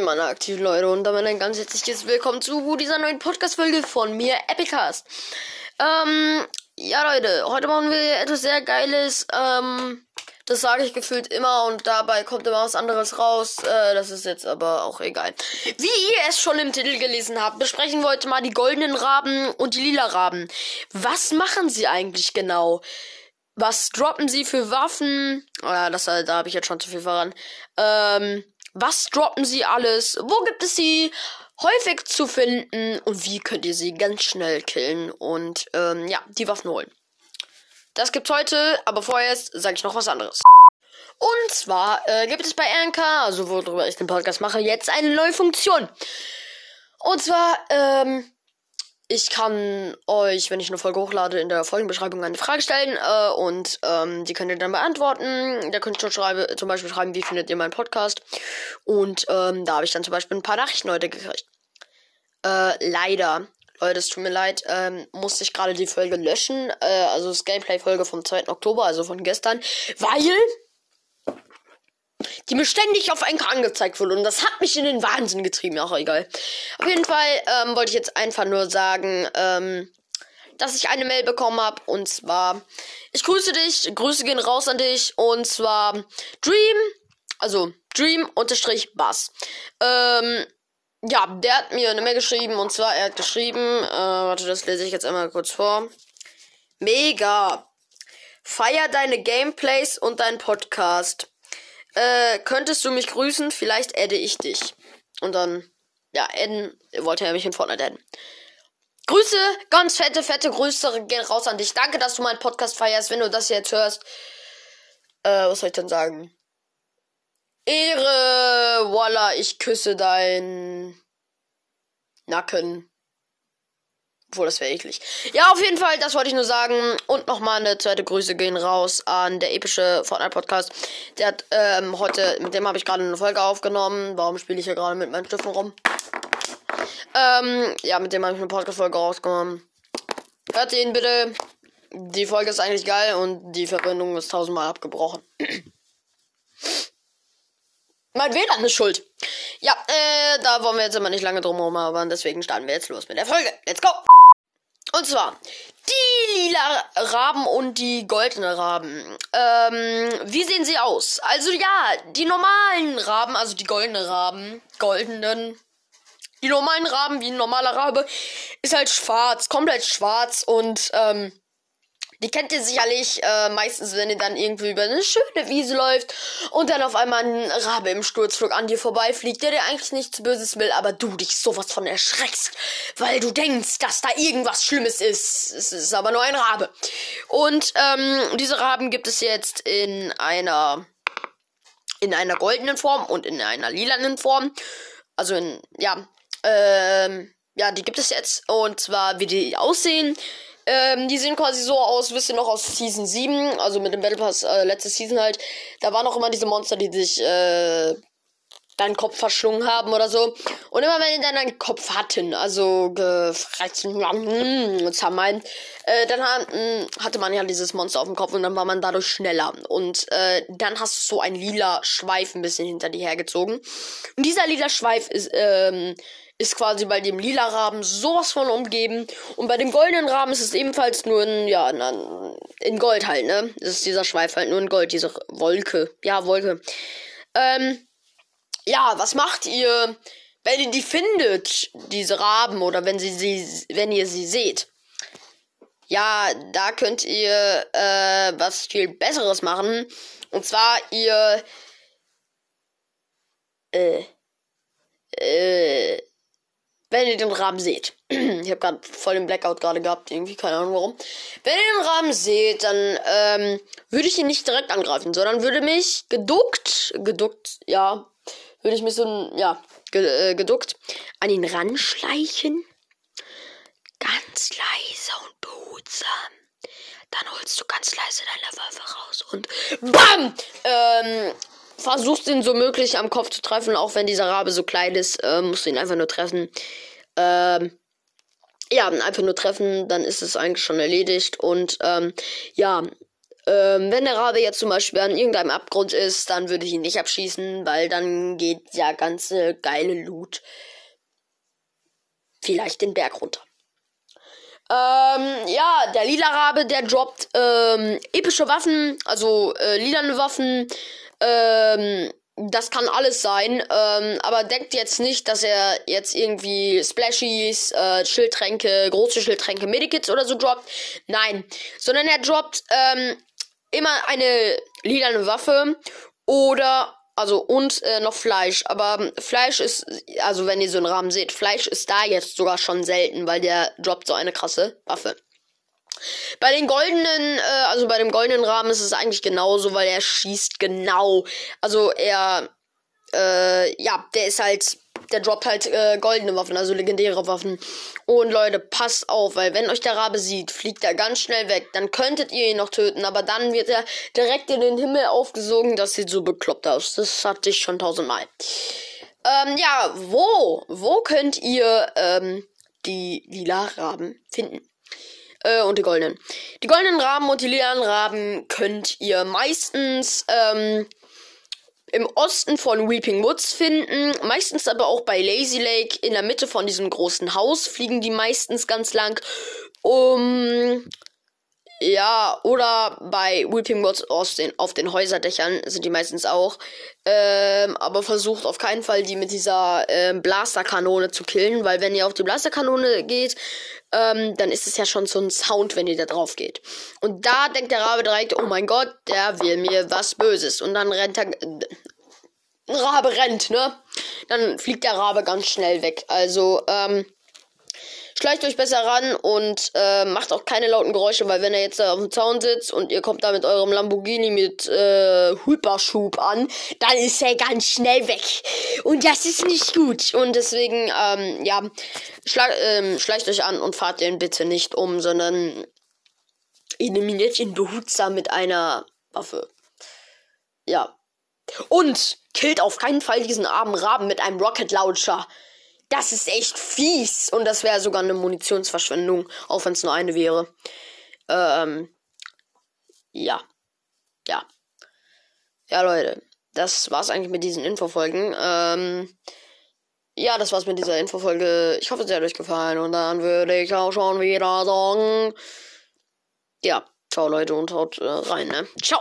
Moin, meine aktiven Leute, und damit ein ganz herzliches Willkommen zu dieser neuen Podcast-Folge von mir, Epicast. Ähm, ja, Leute, heute machen wir etwas sehr Geiles. Ähm, das sage ich gefühlt immer und dabei kommt immer was anderes raus. Äh, das ist jetzt aber auch egal. Wie ihr es schon im Titel gelesen habt, besprechen wir heute mal die goldenen Raben und die lila Raben. Was machen sie eigentlich genau? Was droppen sie für Waffen? Oh ja, das, da habe ich jetzt schon zu viel voran. Ähm, was droppen sie alles? Wo gibt es sie häufig zu finden? Und wie könnt ihr sie ganz schnell killen und ähm, ja, die Waffen holen? Das gibt's heute, aber vorerst sage ich noch was anderes. Und zwar äh, gibt es bei RNK, also worüber ich den Podcast mache, jetzt eine neue Funktion. Und zwar, ähm, ich kann euch, wenn ich eine Folge hochlade, in der Folgenbeschreibung eine Frage stellen äh, und ähm, die könnt ihr dann beantworten. Da könnt ihr schon schreiben, zum Beispiel schreiben, wie findet ihr meinen Podcast. Und ähm, da habe ich dann zum Beispiel ein paar Nachrichten heute gekriegt. Äh, leider, Leute, es tut mir leid, ähm, musste ich gerade die Folge löschen. Äh, also das Gameplay-Folge vom 2. Oktober, also von gestern, weil die mir ständig auf Enker angezeigt wurde. Und das hat mich in den Wahnsinn getrieben. Auch egal. Auf jeden Fall ähm, wollte ich jetzt einfach nur sagen, ähm, dass ich eine Mail bekommen habe. Und zwar, ich grüße dich. Grüße gehen raus an dich. Und zwar Dream, also Dream-Bass. Ähm, ja, der hat mir eine Mail geschrieben. Und zwar, er hat geschrieben, äh, warte, das lese ich jetzt einmal kurz vor. Mega. Feier deine Gameplays und dein Podcast. Äh, könntest du mich grüßen? Vielleicht adde ich dich. Und dann, ja, adden, wollte er mich in Fortnite adden. Grüße, ganz fette, fette Grüße gehen raus an dich. Danke, dass du meinen Podcast feierst, wenn du das jetzt hörst. Äh, was soll ich denn sagen? Ehre, voila, ich küsse dein Nacken. Obwohl, das wäre eklig. Ja, auf jeden Fall, das wollte ich nur sagen. Und nochmal eine zweite Grüße gehen raus an der epische Fortnite Podcast. Der hat ähm, heute, mit dem habe ich gerade eine Folge aufgenommen. Warum spiele ich hier gerade mit meinen Stiften rum? Ähm, ja, mit dem habe ich eine Podcast-Folge rausgenommen. Hört ihn bitte. Die Folge ist eigentlich geil und die Verbindung ist tausendmal abgebrochen. mein WLAN ist schuld. Ja, äh, da wollen wir jetzt immer nicht lange drum herum, aber deswegen starten wir jetzt los mit der Folge. Let's go! Und zwar die lila Raben und die goldene Raben. Ähm, wie sehen sie aus? Also ja, die normalen Raben, also die goldene Raben, goldenen, die normalen Raben wie ein normaler Rabe, ist halt schwarz, komplett schwarz und ähm, die kennt ihr sicherlich äh, meistens, wenn ihr dann irgendwie über eine schöne Wiese läuft und dann auf einmal ein Rabe im Sturzflug an dir vorbeifliegt, der dir eigentlich nichts Böses will, aber du dich sowas von erschreckst, weil du denkst, dass da irgendwas Schlimmes ist. Es ist aber nur ein Rabe. Und ähm, diese Raben gibt es jetzt in einer in einer goldenen Form und in einer lilanen Form. Also in ja ähm, ja, die gibt es jetzt und zwar wie die aussehen. Ähm, die sehen quasi so aus, wisst ihr noch, aus Season 7, also mit dem Battle Pass, äh, letzte Season halt. Da waren auch immer diese Monster, die sich, äh, deinen Kopf verschlungen haben oder so. Und immer wenn die dann einen Kopf hatten, also gefressen, mm, zermalmt, äh, dann hat, mm, hatte man ja dieses Monster auf dem Kopf und dann war man dadurch schneller. Und äh, dann hast du so einen lila Schweif ein bisschen hinter dir hergezogen. Und dieser lila Schweif ist, ähm, ist quasi bei dem lila Raben sowas von umgeben. Und bei dem goldenen Raben ist es ebenfalls nur in, ja, in Gold halt, ne? Das ist dieser Schweif halt nur in Gold, diese Wolke. Ja, Wolke. Ähm, ja, was macht ihr, wenn ihr die findet, diese Raben, oder wenn sie, sie wenn ihr sie seht? Ja, da könnt ihr äh, was viel Besseres machen. Und zwar ihr äh, äh, wenn ihr den Rahmen seht. ich habe gerade voll den Blackout gerade gehabt, irgendwie, keine Ahnung warum. Wenn ihr den Rahmen seht, dann ähm, würde ich ihn nicht direkt angreifen, sondern würde mich geduckt, geduckt, ja, würde ich mich so, ja, äh, geduckt an ihn ranschleichen. Ganz leise und behutsam. Dann holst du ganz leise deine Waffe raus und BAM! Ähm, versuchst ihn so möglich am Kopf zu treffen, auch wenn dieser Rabe so klein ist, äh, musst du ihn einfach nur treffen. Ähm, ja, einfach nur treffen, dann ist es eigentlich schon erledigt. Und ähm, ja, Ähm, wenn der Rabe jetzt zum Beispiel an irgendeinem Abgrund ist, dann würde ich ihn nicht abschießen, weil dann geht der ganze geile Loot vielleicht den Berg runter. Ähm, ja, der lila Rabe, der droppt ähm, epische Waffen, also äh, lilane Waffen. Ähm, das kann alles sein, ähm, aber denkt jetzt nicht, dass er jetzt irgendwie Splashies, äh, Schildtränke, große Schildtränke, Medikits oder so droppt. Nein, sondern er droppt ähm, immer eine lilane Waffe oder also und äh, noch Fleisch. Aber Fleisch ist, also wenn ihr so einen Rahmen seht, Fleisch ist da jetzt sogar schon selten, weil der droppt so eine krasse Waffe. Bei den goldenen, äh, also bei dem goldenen Rahmen ist es eigentlich genauso, weil er schießt genau. Also er, äh, ja, der ist halt der droppt halt äh, goldene Waffen, also legendäre Waffen. Und Leute, passt auf, weil wenn euch der Rabe sieht, fliegt er ganz schnell weg. Dann könntet ihr ihn noch töten, aber dann wird er direkt in den Himmel aufgesogen. Das sieht so bekloppt aus. Das hatte ich schon tausendmal. Ähm, ja, wo, wo könnt ihr ähm, die lila Raben finden? Äh, und die goldenen. Die goldenen Raben und die lilanen Raben könnt ihr meistens ähm, im Osten von Weeping Woods finden. Meistens aber auch bei Lazy Lake in der Mitte von diesem großen Haus fliegen die meistens ganz lang. Um. Ja, oder bei Weeping Woods aus den, auf den Häuserdächern sind die meistens auch. Ähm, aber versucht auf keinen Fall, die mit dieser ähm, Blasterkanone zu killen, weil wenn ihr auf die Blasterkanone geht, ähm, dann ist es ja schon so ein Sound, wenn ihr da drauf geht. Und da denkt der Rabe direkt, oh mein Gott, der will mir was Böses. Und dann rennt er. Äh, Rabe rennt, ne? Dann fliegt der Rabe ganz schnell weg. Also, ähm. Schleicht euch besser ran und äh, macht auch keine lauten Geräusche, weil wenn er jetzt auf dem Zaun sitzt und ihr kommt da mit eurem Lamborghini mit äh, Hyperschub an, dann ist er ganz schnell weg. Und das ist nicht gut. Und deswegen, ähm, ja, ähm, schleicht euch an und fahrt den bitte nicht um, sondern eliminiert ihn behutsam mit einer Waffe. Ja. Und killt auf keinen Fall diesen armen Raben mit einem Rocket Launcher. Das ist echt fies. Und das wäre sogar eine Munitionsverschwendung, auch wenn es nur eine wäre. Ähm, ja. Ja. Ja, Leute. Das war's eigentlich mit diesen Infofolgen. Ähm, ja, das war's mit dieser Infofolge. Ich hoffe, es hat euch gefallen. Und dann würde ich auch schon wieder sagen. Ja, ciao Leute und haut äh, rein, ne? Ciao!